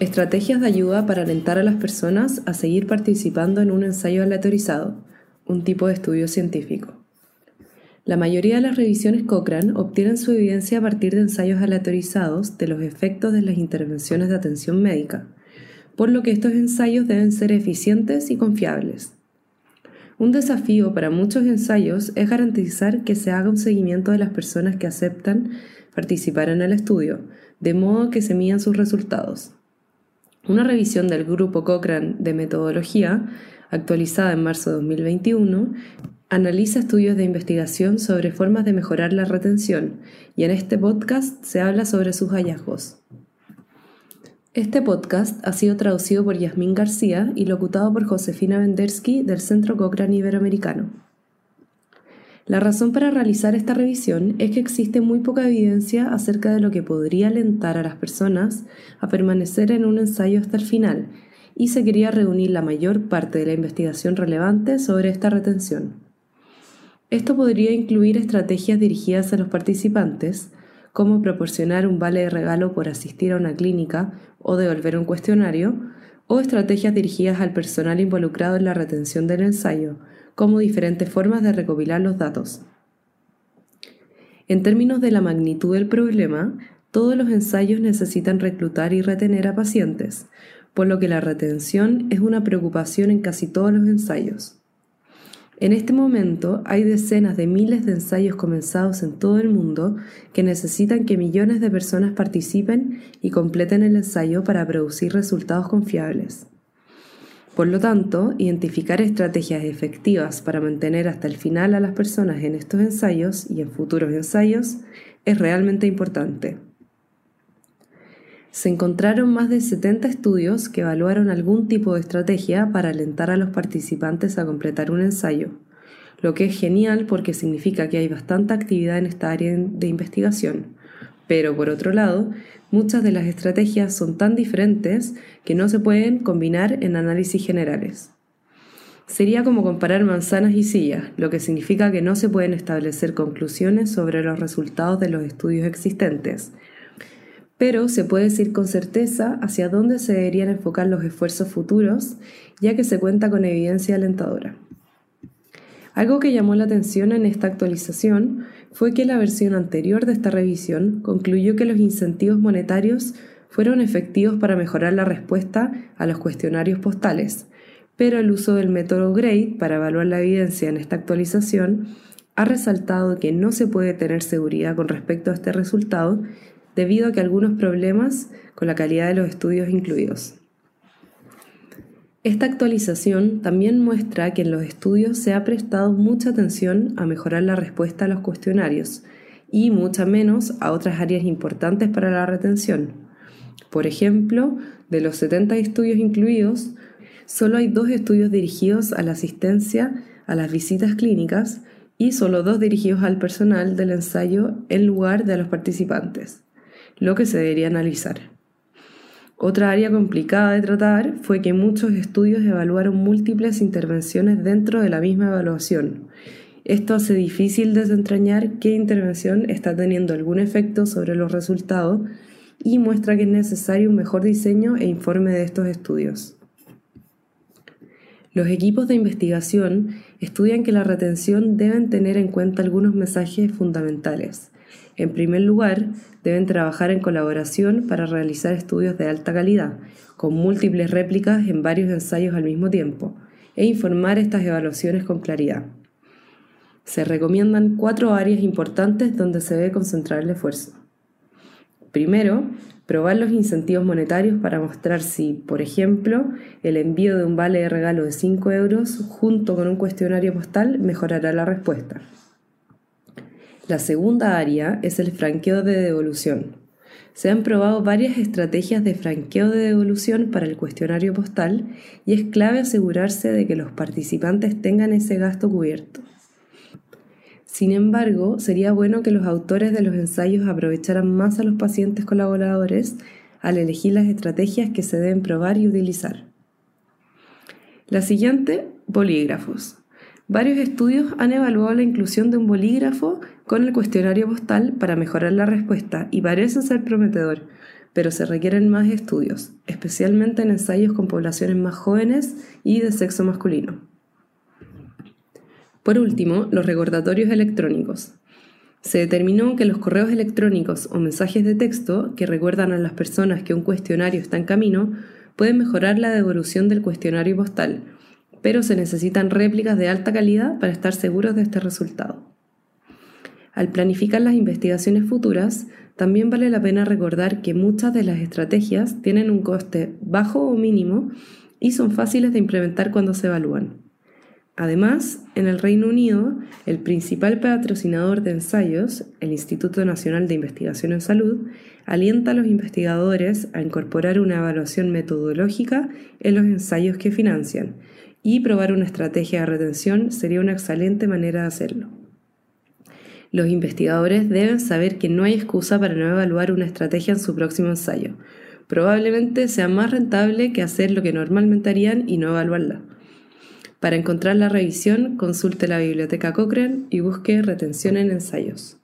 Estrategias de ayuda para alentar a las personas a seguir participando en un ensayo aleatorizado, un tipo de estudio científico. La mayoría de las revisiones Cochrane obtienen su evidencia a partir de ensayos aleatorizados de los efectos de las intervenciones de atención médica, por lo que estos ensayos deben ser eficientes y confiables. Un desafío para muchos ensayos es garantizar que se haga un seguimiento de las personas que aceptan participar en el estudio, de modo que se midan sus resultados. Una revisión del grupo Cochrane de metodología, actualizada en marzo de 2021, Analiza estudios de investigación sobre formas de mejorar la retención y en este podcast se habla sobre sus hallazgos. Este podcast ha sido traducido por Yasmín García y locutado por Josefina Vendersky del Centro Cochrane Iberoamericano. La razón para realizar esta revisión es que existe muy poca evidencia acerca de lo que podría alentar a las personas a permanecer en un ensayo hasta el final y se quería reunir la mayor parte de la investigación relevante sobre esta retención. Esto podría incluir estrategias dirigidas a los participantes, como proporcionar un vale de regalo por asistir a una clínica o devolver un cuestionario, o estrategias dirigidas al personal involucrado en la retención del ensayo, como diferentes formas de recopilar los datos. En términos de la magnitud del problema, todos los ensayos necesitan reclutar y retener a pacientes, por lo que la retención es una preocupación en casi todos los ensayos. En este momento hay decenas de miles de ensayos comenzados en todo el mundo que necesitan que millones de personas participen y completen el ensayo para producir resultados confiables. Por lo tanto, identificar estrategias efectivas para mantener hasta el final a las personas en estos ensayos y en futuros ensayos es realmente importante se encontraron más de 70 estudios que evaluaron algún tipo de estrategia para alentar a los participantes a completar un ensayo, lo que es genial porque significa que hay bastante actividad en esta área de investigación. Pero por otro lado, muchas de las estrategias son tan diferentes que no se pueden combinar en análisis generales. Sería como comparar manzanas y sillas, lo que significa que no se pueden establecer conclusiones sobre los resultados de los estudios existentes, pero se puede decir con certeza hacia dónde se deberían enfocar los esfuerzos futuros, ya que se cuenta con evidencia alentadora. Algo que llamó la atención en esta actualización fue que la versión anterior de esta revisión concluyó que los incentivos monetarios fueron efectivos para mejorar la respuesta a los cuestionarios postales, pero el uso del método GRADE para evaluar la evidencia en esta actualización ha resaltado que no se puede tener seguridad con respecto a este resultado debido a que algunos problemas con la calidad de los estudios incluidos. Esta actualización también muestra que en los estudios se ha prestado mucha atención a mejorar la respuesta a los cuestionarios y mucha menos a otras áreas importantes para la retención. Por ejemplo, de los 70 estudios incluidos, solo hay dos estudios dirigidos a la asistencia a las visitas clínicas y solo dos dirigidos al personal del ensayo en lugar de a los participantes lo que se debería analizar. Otra área complicada de tratar fue que muchos estudios evaluaron múltiples intervenciones dentro de la misma evaluación. Esto hace difícil desentrañar qué intervención está teniendo algún efecto sobre los resultados y muestra que es necesario un mejor diseño e informe de estos estudios. Los equipos de investigación estudian que la retención deben tener en cuenta algunos mensajes fundamentales. En primer lugar, deben trabajar en colaboración para realizar estudios de alta calidad, con múltiples réplicas en varios ensayos al mismo tiempo, e informar estas evaluaciones con claridad. Se recomiendan cuatro áreas importantes donde se debe concentrar el esfuerzo. Primero, probar los incentivos monetarios para mostrar si, por ejemplo, el envío de un vale de regalo de 5 euros junto con un cuestionario postal mejorará la respuesta. La segunda área es el franqueo de devolución. Se han probado varias estrategias de franqueo de devolución para el cuestionario postal y es clave asegurarse de que los participantes tengan ese gasto cubierto. Sin embargo, sería bueno que los autores de los ensayos aprovecharan más a los pacientes colaboradores al elegir las estrategias que se deben probar y utilizar. La siguiente, bolígrafos. Varios estudios han evaluado la inclusión de un bolígrafo con el cuestionario postal para mejorar la respuesta y parece ser prometedor, pero se requieren más estudios, especialmente en ensayos con poblaciones más jóvenes y de sexo masculino. Por último, los recordatorios electrónicos. Se determinó que los correos electrónicos o mensajes de texto que recuerdan a las personas que un cuestionario está en camino pueden mejorar la devolución del cuestionario postal, pero se necesitan réplicas de alta calidad para estar seguros de este resultado. Al planificar las investigaciones futuras, también vale la pena recordar que muchas de las estrategias tienen un coste bajo o mínimo y son fáciles de implementar cuando se evalúan. Además, en el Reino Unido, el principal patrocinador de ensayos, el Instituto Nacional de Investigación en Salud, alienta a los investigadores a incorporar una evaluación metodológica en los ensayos que financian, y probar una estrategia de retención sería una excelente manera de hacerlo. Los investigadores deben saber que no hay excusa para no evaluar una estrategia en su próximo ensayo. Probablemente sea más rentable que hacer lo que normalmente harían y no evaluarla. Para encontrar la revisión, consulte la biblioteca Cochrane y busque retención en ensayos.